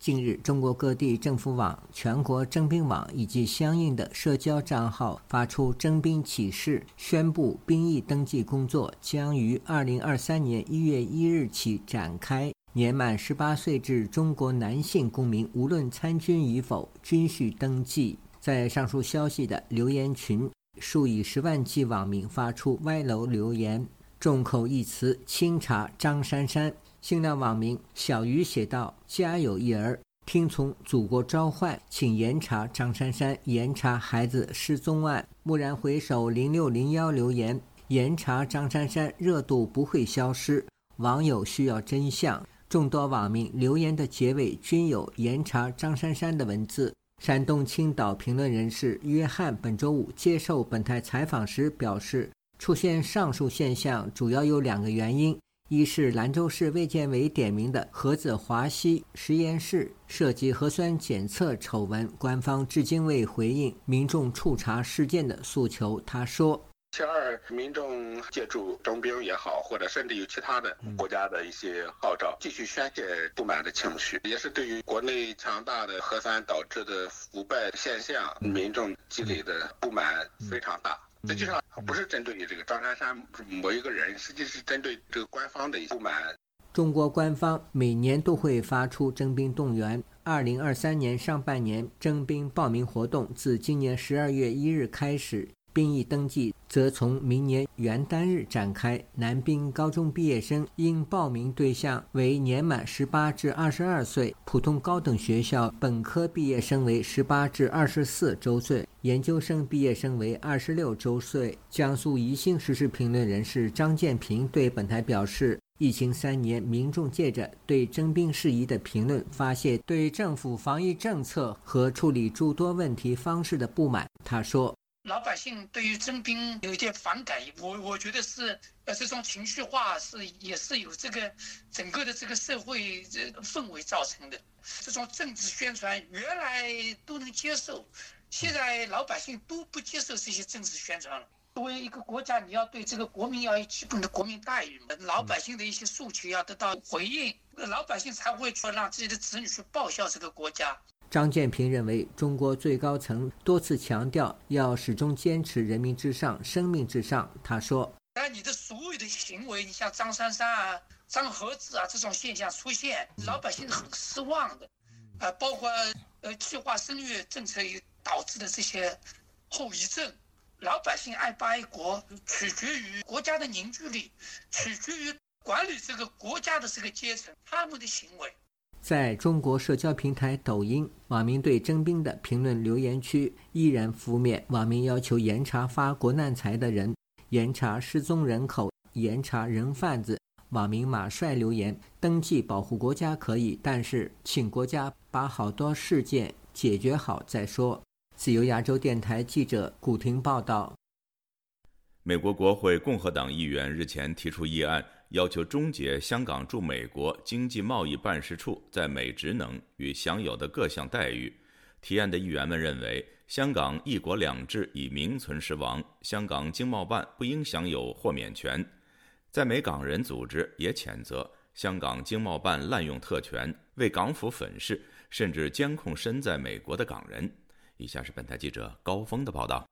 S23: 近日，中国各地政府网、全国征兵网以及相应的社交账号发出征兵启事，宣布兵役登记工作将于二零二三年一月一日起展开。年满十八岁至中国男性公民，无论参军与否，均需登记。在上述消息的留言群，数以十万计网民发出歪楼留言，众口一词：清查张珊珊。新浪网民小鱼写道：“家有一儿，听从祖国召唤，请严查张珊珊，严查孩子失踪案。”蓦然回首，零六零幺留言：“严查张珊珊，热度不会消失。”网友需要真相。众多网民留言的结尾均有“严查张珊珊”的文字。山东青岛评论人士约翰本周五接受本台采访时表示，出现上述现象主要有两个原因。一是兰州市卫健委点名的菏泽华西实验室涉及核酸检测丑闻，官方至今未回应民众触查事件的诉求。他说：“
S24: 其二，民众借助征兵也好，或者甚至有其他的国家的一些号召，继续宣泄不满的情绪，也是对于国内强大的核酸导致的腐败现象，民众积累的不满非常大。”实际上不是针对这个张珊珊某一个人，实际是针对这个官方的不满。
S23: 中国官方每年都会发出征兵动员。二零二三年上半年征兵报名活动自今年十二月一日开始。兵役登记则从明年元旦日展开。男兵高中毕业生应报名对象为年满十八至二十二岁，普通高等学校本科毕业生为十八至二十四周岁，研究生毕业生为二十六周岁。江苏宜兴时事评论人士张建平对本台表示：“疫情三年，民众借着对征兵事宜的评论，发泄对政府防疫政策和处理诸多问题方式的不满。”他说。
S25: 老百姓对于征兵有一点反感，我我觉得是呃这种情绪化是也是有这个整个的这个社会这氛围造成的。这种政治宣传原来都能接受，现在老百姓都不接受这些政治宣传了。作为一个国家，你要对这个国民要有基本的国民待遇，老百姓的一些诉求要得到回应，老百姓才会说让自己的子女去报效这个国家。
S23: 张建平认为，中国最高层多次强调要始终坚持人民至上、生命至上。他说：“
S25: 但你的所有的行为，你像张珊珊啊、张和子啊这种现象出现，老百姓很失望的。啊，包括呃计划生育政策也导致的这些后遗症，老百姓爱不爱国，取决于国家的凝聚力，取决于管理这个国家的这个阶层他们的行为。”
S23: 在中国社交平台抖音，网民对征兵的评论留言区依然负面。网民要求严查发国难财的人，严查失踪人口，严查人贩子。网民马帅留言：登记保护国家可以，但是请国家把好多事件解决好再说。自由亚洲电台记者古婷报道。
S1: 美国国会共和党议员日前提出议案。要求终结香港驻美国经济贸易办事处在美职能与享有的各项待遇。提案的议员们认为，香港“一国两制”已名存实亡，香港经贸办不应享有豁免权。在美港人组织也谴责香港经贸办滥用特权，为港府粉饰，甚至监控身在美国的港人。以下是本台记者高峰的报道。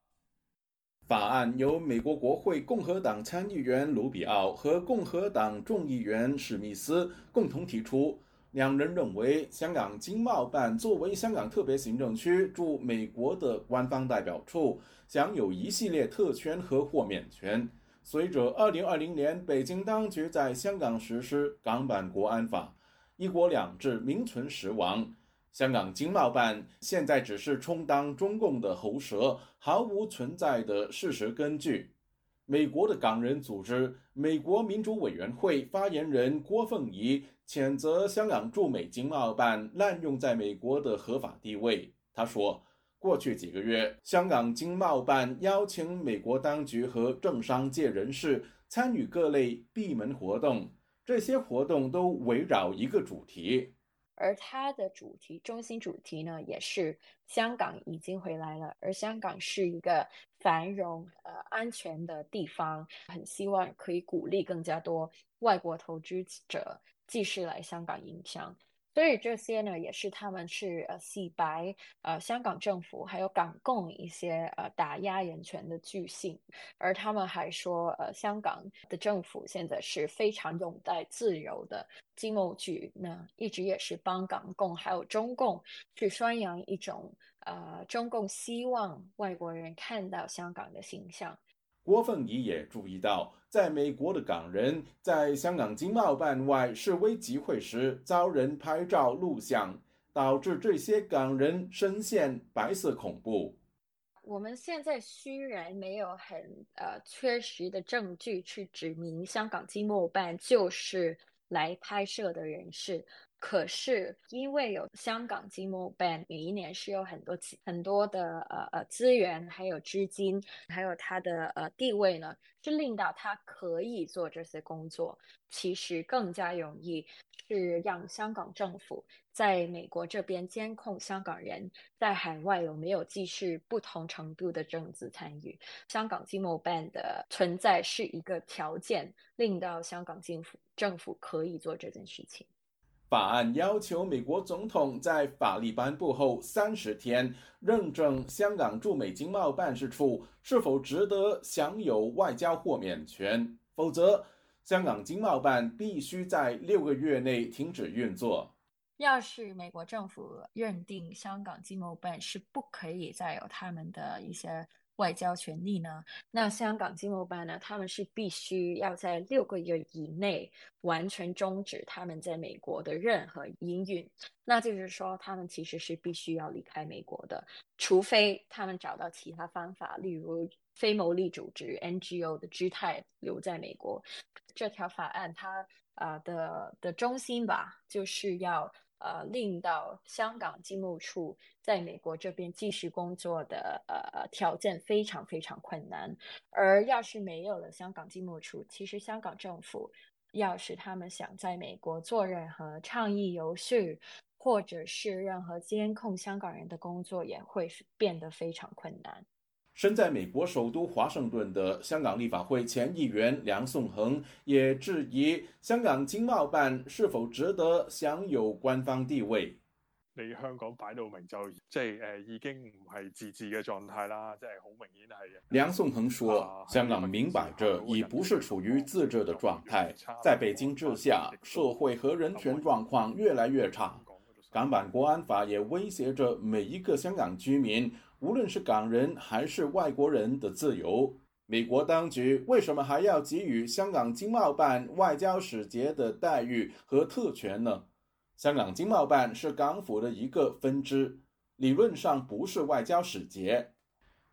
S6: 法案由美国国会共和党参议员卢比奥和共和党众议员史密斯共同提出。两人认为，香港经贸办作为香港特别行政区驻美国的官方代表处，享有一系列特权和豁免权。随着2020年北京当局在香港实施港版国安法，一国两制名存实亡。香港经贸办现在只是充当中共的喉舌，毫无存在的事实根据。美国的港人组织美国民主委员会发言人郭凤仪谴责香港驻美经贸办滥用在美国的合法地位。他说，过去几个月，香港经贸办邀请美国当局和政商界人士参与各类闭门活动，这些活动都围绕一个主题。
S26: 而它的主题中心主题呢，也是香港已经回来了，而香港是一个繁荣、呃安全的地方，很希望可以鼓励更加多外国投资者继续来香港营商。所以这些呢，也是他们是呃洗白呃香港政府还有港共一些呃打压人权的巨星，而他们还说呃香港的政府现在是非常拥戴自由的，经贸局呢一直也是帮港共还有中共去宣扬一种呃中共希望外国人看到香港的形象。
S6: 郭凤仪也注意到，在美国的港人在香港经贸办外示威集会时遭人拍照录像，导致这些港人深陷白色恐怖。
S26: 我们现在虽然没有很呃确实的证据去指明香港经贸办就是来拍摄的人士。可是，因为有香港经贸办，每一年是有很多很多的呃呃资源，还有资金，还有它的呃地位呢，是令到他可以做这些工作。其实更加容易是让香港政府在美国这边监控香港人在海外有没有继续不同程度的政治参与。香港经贸办的存在是一个条件，令到香港政府政府可以做这件事情。
S6: 法案要求美国总统在法律颁布后三十天认证香港驻美经贸办事处是否值得享有外交豁免权，否则香港经贸办必须在六个月内停止运作。
S26: 要是美国政府认定香港经贸办是不可以再有他们的一些。外交权利呢？那香港经贸办呢？他们是必须要在六个月以内完全终止他们在美国的任何营运。那就是说，他们其实是必须要离开美国的，除非他们找到其他方法，例如非牟利组织 NGO 的姿态留在美国。这条法案它啊的的中心吧，就是要。呃，令到香港经贸处在美国这边继续工作的呃条件非常非常困难。而要是没有了香港经贸处，其实香港政府要是他们想在美国做任何倡议游说，或者是任何监控香港人的工作，也会变得非常困难。
S6: 身在美国首都华盛顿的香港立法会前议员梁颂恒也质疑香港经贸办是否值得享有官方地位。
S27: 你香港摆到明就即係誒已經唔係自治嘅狀態啦，即係好明顯係。
S6: 梁颂恒說：香港明擺着已不是處於自治的狀態，在北京治下，社會和人權狀況越來越差。港版國安法也威脅着每一個香港居民。無論是港人還是外國人的自由，美國當局為什麼還要給予香港經貿辦外交使節的待遇和特权呢？香港經貿辦是港府的一個分支，理論上不是外交使節。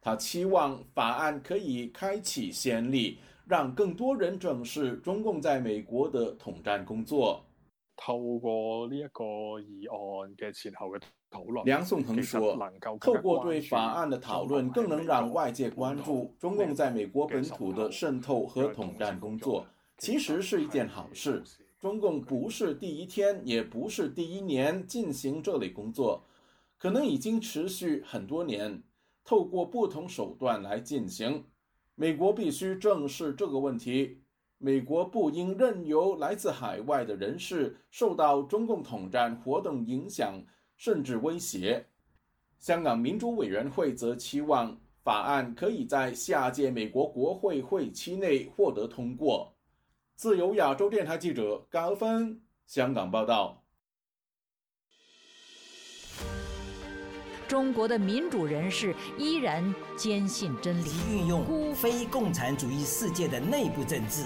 S6: 他期望法案可以開啟先例，讓更多人正視中共在美國的統戰工作。
S27: 透過呢一個議案嘅前後嘅。
S6: 梁颂恒说：“透过对法案的讨论，更能让外界关注中共在美国本土的渗透和统战工作，其实是一件好事。中共不是第一天，也不是第一年进行这类工作，可能已经持续很多年，透过不同手段来进行。美国必须正视这个问题，美国不应任由来自海外的人士受到中共统战活动影響。”甚至威胁。香港民主委员会则期望法案可以在下届美国国会会期内获得通过。自由亚洲电台记者高芬香港报道。
S28: 中国的民主人士依然坚信真理，
S29: 运用非共产主义世界的内部政治。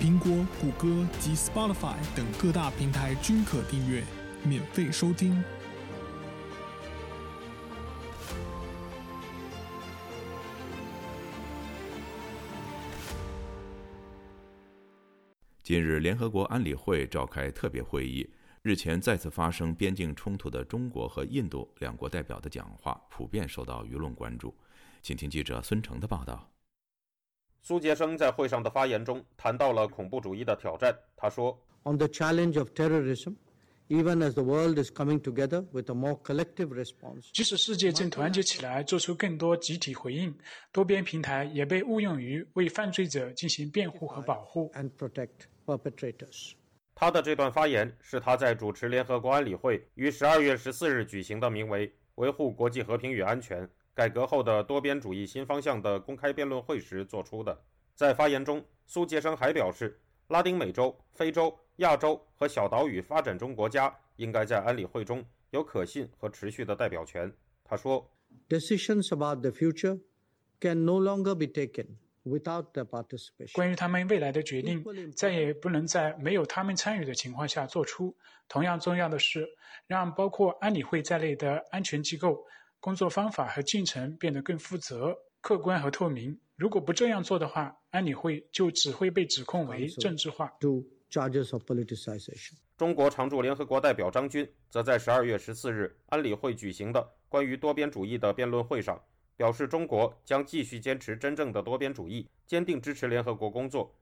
S30: 苹果、谷歌及 Spotify 等各大平台均可订阅，免费收听。
S1: 近日，联合国安理会召开特别会议，日前再次发生边境冲突的中国和印度两国代表的讲话，普遍受到舆论关注。请听记者孙成的报道。
S31: 苏杰生在会上的发言中谈到了恐怖主义的挑战。他说
S32: ：“On the challenge of terrorism, even as the world is coming together with a more collective response，
S33: 即使世界正团结起来，做出更多集体回应，多边平台也被误用于为犯罪者进行辩护和保护。”
S32: and protect perpetrators。
S31: 他的这段发言是他在主持联合国安理会于十二月十四日举行的名为“维护国际和平与安全：改革后的多边主义新方向”的公开辩论会时做出的。在发言中，苏杰生还表示，拉丁美洲、非洲、亚洲和小岛屿发展中国家应该在安理会中有可信和持续的代表权。他说
S32: ：“Decisions about the future can no longer be taken。”
S33: 关于他们未来的决定，再也不能在没有他们参与的情况下做出。同样重要的是，让包括安理会在内的安全机构工作方法和进程变得更负责、客观和透明。如果不这样做的话，安理会就只会被指控为政治化。
S31: 中国常驻联合国代表张军则在十二月十四日安理会举行的关于多边主义的辩论会上。表示中国将继续坚持真正的多边主义，坚定支持联合国工作。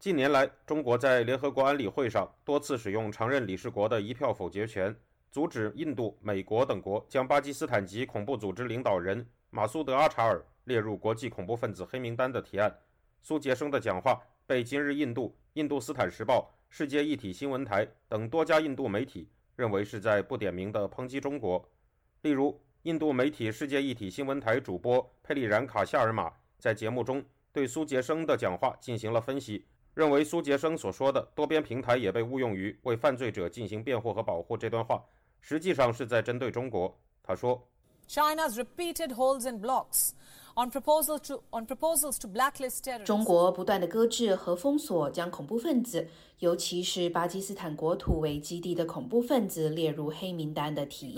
S31: 近年来，中国在联合国安理会上多次使用常任理事国的一票否决权，阻止印度、美国等国将巴基斯坦籍恐怖组织领导人马苏德·阿查尔列入国际恐怖分子黑名单的提案。苏杰生的讲话被《今日印度》、《印度斯坦时报》、世界一体新闻台等多家印度媒体认为是在不点名的抨击中国，例如。印度媒体世界一体新闻台主播佩里然卡夏尔马在节目中对苏杰生的讲话进行了分析，认为苏杰生所说的多边平台也被误用于为犯罪者进行辩护和保护这段话，实际上是在针对中国。他说
S34: ：“China's repeated holds and blocks。” on proposals to on proposals to blacklist terrorists。
S35: 中国不断的搁置和封锁将恐怖分子，尤其是巴基斯坦国土为基地的恐怖分子列入黑名单的提议。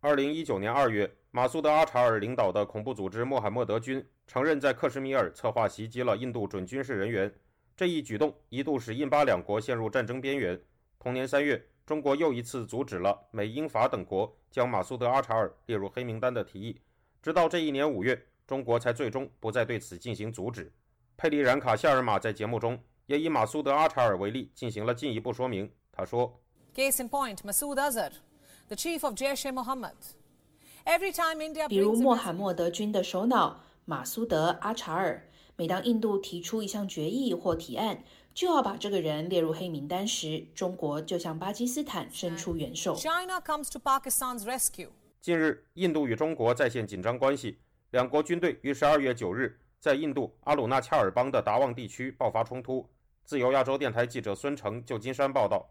S31: 二零一九年二月，马苏德·阿查尔领导的恐怖组织穆罕默德军承认在克什米尔策划袭击了印度准军事人员，这一举动一度使印巴两国陷入战争边缘。同年三月。中国又一次阻止了美、英、法等国将马苏德·阿查尔列入黑名单的提议，直到这一年五月，中国才最终不再对此进行阻止。佩里然卡夏尔马在节目中也以马苏德·阿查尔为例进行了进一步说明。他说
S34: ：“Case in point, Masood Azhar, the chief of Jaish-e-Mohammed. Every time India
S35: 比如穆罕默德军的首脑马苏德·阿查尔，每当印度提出一项决议或提案。”就要把这个人列入黑名单时，中国就向巴基斯坦伸出援手。
S34: China comes to Pakistan's rescue。
S31: 近日，印度与中国再现紧张关系，两国军队于十二月九日在印度阿鲁纳恰尔邦的达旺地区爆发冲突。自由亚洲电台记者孙成，旧金山报道。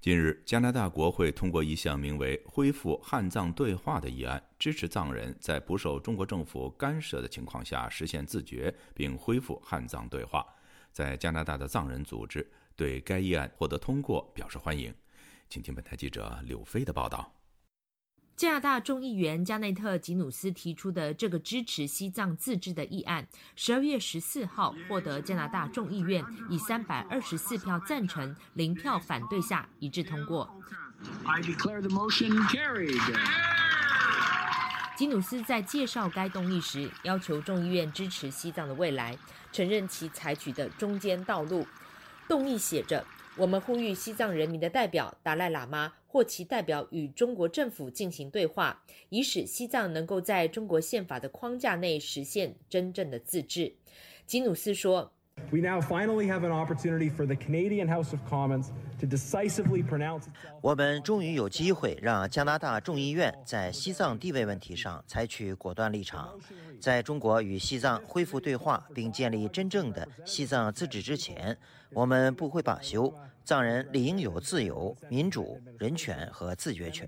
S1: 近日，加拿大国会通过一项名为“恢复汉藏对话”的议案，支持藏人在不受中国政府干涉的情况下实现自决，并恢复汉藏对话。在加拿大的藏人组织对该议案获得通过表示欢迎，请听本台记者柳飞的报道。
S36: 加拿大众议员加内特·吉努斯提出的这个支持西藏自治的议案，十二月十四号获得加拿大众议院以三百二十四票赞成、零票反对下一致通过。吉努斯在介绍该动议时，要求众议院支持西藏的未来。承认其采取的中间道路。动议写着：“我们呼吁西藏人民的代表达赖喇嘛或其代表与中国政府进行对话，以使西藏能够在中国宪法的框架内实现真正的自治。”吉努斯说。
S37: We now finally have an opportunity for the Canadian House of Commons to decisively pronounce.
S11: 我们终于有机会让加拿大众议院在西藏地位问题上采取果断立场。在中国与西藏恢复对话并建立真正的西藏自治之前，我们不会罢休。藏人理应有自由、民主、人权和自决权。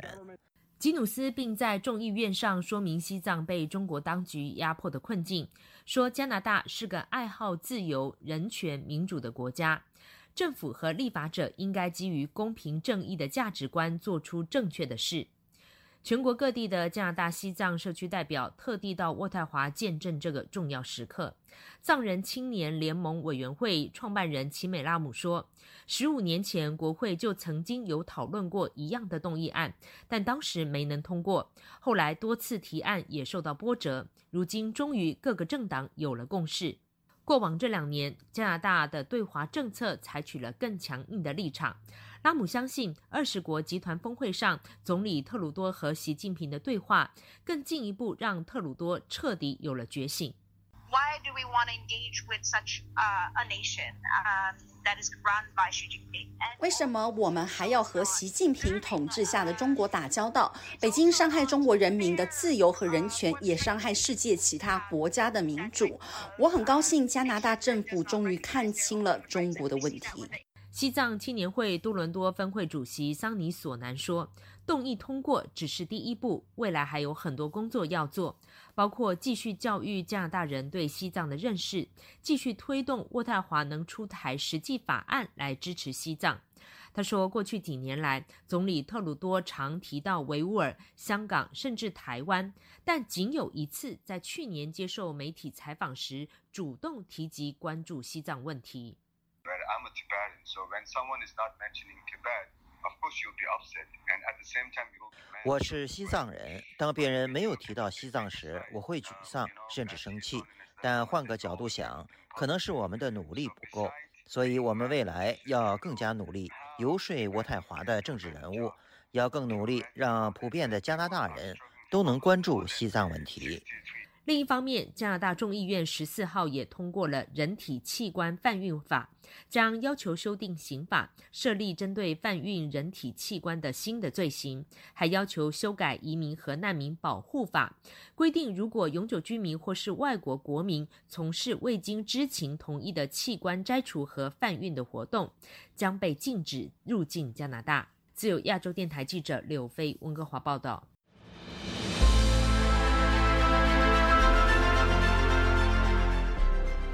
S36: 吉努斯并在众议院上说明西藏被中国当局压迫的困境，说加拿大是个爱好自由、人权、民主的国家，政府和立法者应该基于公平正义的价值观做出正确的事。全国各地的加拿大西藏社区代表特地到渥太华见证这个重要时刻。藏人青年联盟委员会创办人齐美拉姆说：“十五年前，国会就曾经有讨论过一样的动议案，但当时没能通过。后来多次提案也受到波折，如今终于各个政党有了共识。过往这两年，加拿大的对华政策采取了更强硬的立场。”拉姆相信，二十国集团峰会上，总理特鲁多和习近平的对话，更进一步让特鲁多彻底有了觉醒。
S38: Why do we want to engage with such a nation that is run by Xi Jinping？
S39: 为什么我们还要和习近平统治下的中国打交道？北京伤害中国人民的自由和人权，也伤害世界其他国家的民主。我很高兴，加拿大政府终于看清了中国的问题。
S36: 西藏青年会多伦多分会主席桑尼索南说：“动议通过只是第一步，未来还有很多工作要做，包括继续教育加拿大人对西藏的认识，继续推动渥太华能出台实际法案来支持西藏。”他说：“过去几年来，总理特鲁多常提到维吾尔、香港，甚至台湾，但仅有一次在去年接受媒体采访时，主动提及关注西藏问题。”
S40: I'm a Tibetan, so when someone is not mentioning Tibet, of course you'll be upset, and at the same time you'll.
S11: 我是西藏人，当别人没有提到西藏时，我会沮丧甚至生气。但换个角度想，可能是我们的努力不够，所以我们未来要更加努力游说渥太华的政治人物，要更努力让普遍的加拿大人都能关注西藏问题。
S36: 另一方面，加拿大众议院十四号也通过了人体器官贩运法，将要求修订刑法，设立针对贩运人体器官的新的罪行，还要求修改移民和难民保护法，规定如果永久居民或是外国国民从事未经知情同意的器官摘除和贩运的活动，将被禁止入境加拿大。自由亚洲电台记者柳飞温哥华报道。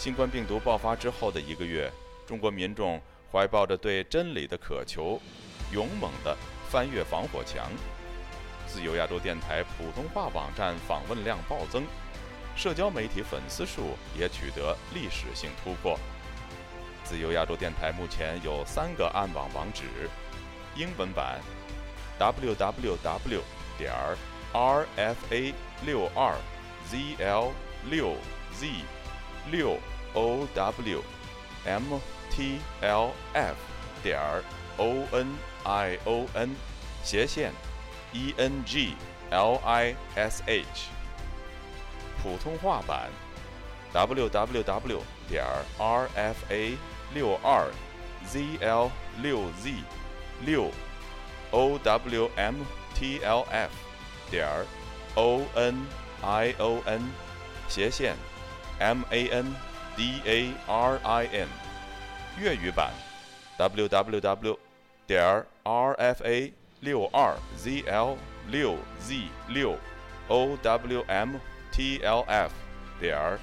S1: 新冠病毒爆发之后的一个月，中国民众怀抱着对真理的渴求，勇猛地翻越防火墙。自由亚洲电台普通话网站访问量暴增，社交媒体粉丝数也取得历史性突破。自由亚洲电台目前有三个暗网网址：英文版 www 点 rfa 六二 zl 六 z 六 o w m t l f 点 o n i o n 斜线 e n g l i s h 普通话版 w w w 点 r f a 六二 z l 六 z 六 o w m t l f 点 o n i o n 斜线 m a n d a r i n 粤语版 w w w 点 r f a 六二 z l 六 z 六 o w m t l f 点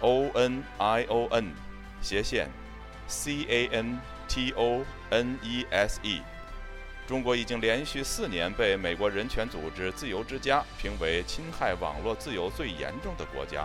S1: o n i o n 斜线 c a n t o n e s e 中国已经连续四年被美国人权组织自由之家评为侵害网络自由最严重的国家。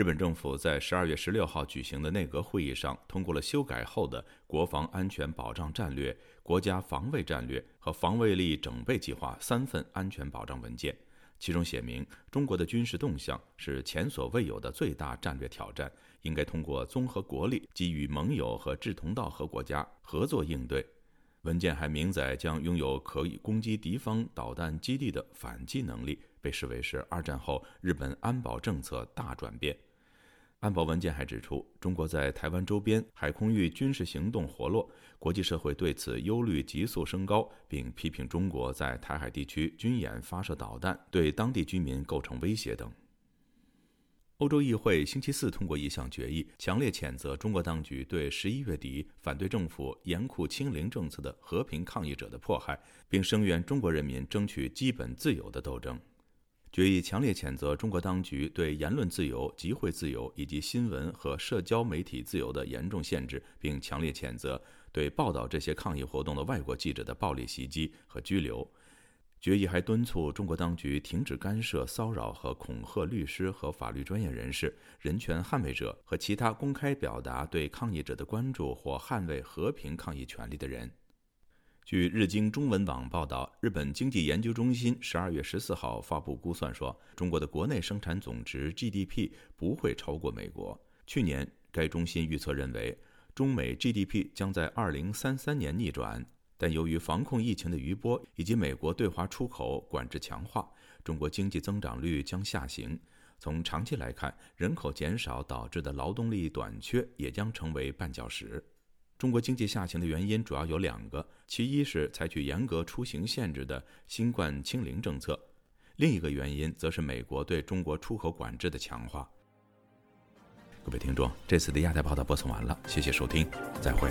S1: 日本政府在十二月十六号举行的内阁会议上，通过了修改后的国防安全保障战略、国家防卫战略和防卫力整备计划三份安全保障文件。其中写明，中国的军事动向是前所未有的最大战略挑战，应该通过综合国力，给予盟友和志同道合国家合作应对。文件还明载，将拥有可以攻击敌方导弹基地的反击能力。被视为是二战后日本安保政策大转变。安保文件还指出，中国在台湾周边海空域军事行动活络，国际社会对此忧虑急速升高，并批评中国在台海地区军演发射导弹，对当地居民构成威胁等。欧洲议会星期四通过一项决议，强烈谴责中国当局对十一月底反对政府严酷清零政策的和平抗议者的迫害，并声援中国人民争取基本自由的斗争。决议强烈谴责中国当局对言论自由、集会自由以及新闻和社交媒体自由的严重限制，并强烈谴责对报道这些抗议活动的外国记者的暴力袭击和拘留。决议还敦促中国当局停止干涉、骚扰和恐吓律师和法律专业人士、人权捍卫者和其他公开表达对抗议者的关注或捍卫和平抗议权利的人。据日经中文网报道，日本经济研究中心十二月十四号发布估算说，中国的国内生产总值 GDP 不会超过美国。去年，该中心预测认为，中美 GDP 将在二零三三年逆转，但由于防控疫情的余波以及美国对华出口管制强化，中国经济增长率将下行。从长期来看，人口减少导致的劳动力短缺也将成为绊脚石。中国经济下行的原因主要有两个，其一是采取严格出行限制的新冠清零政策，另一个原因则是美国对中国出口管制的强化。各位听众，这次的亚太报道播送完了，谢谢收听，再会。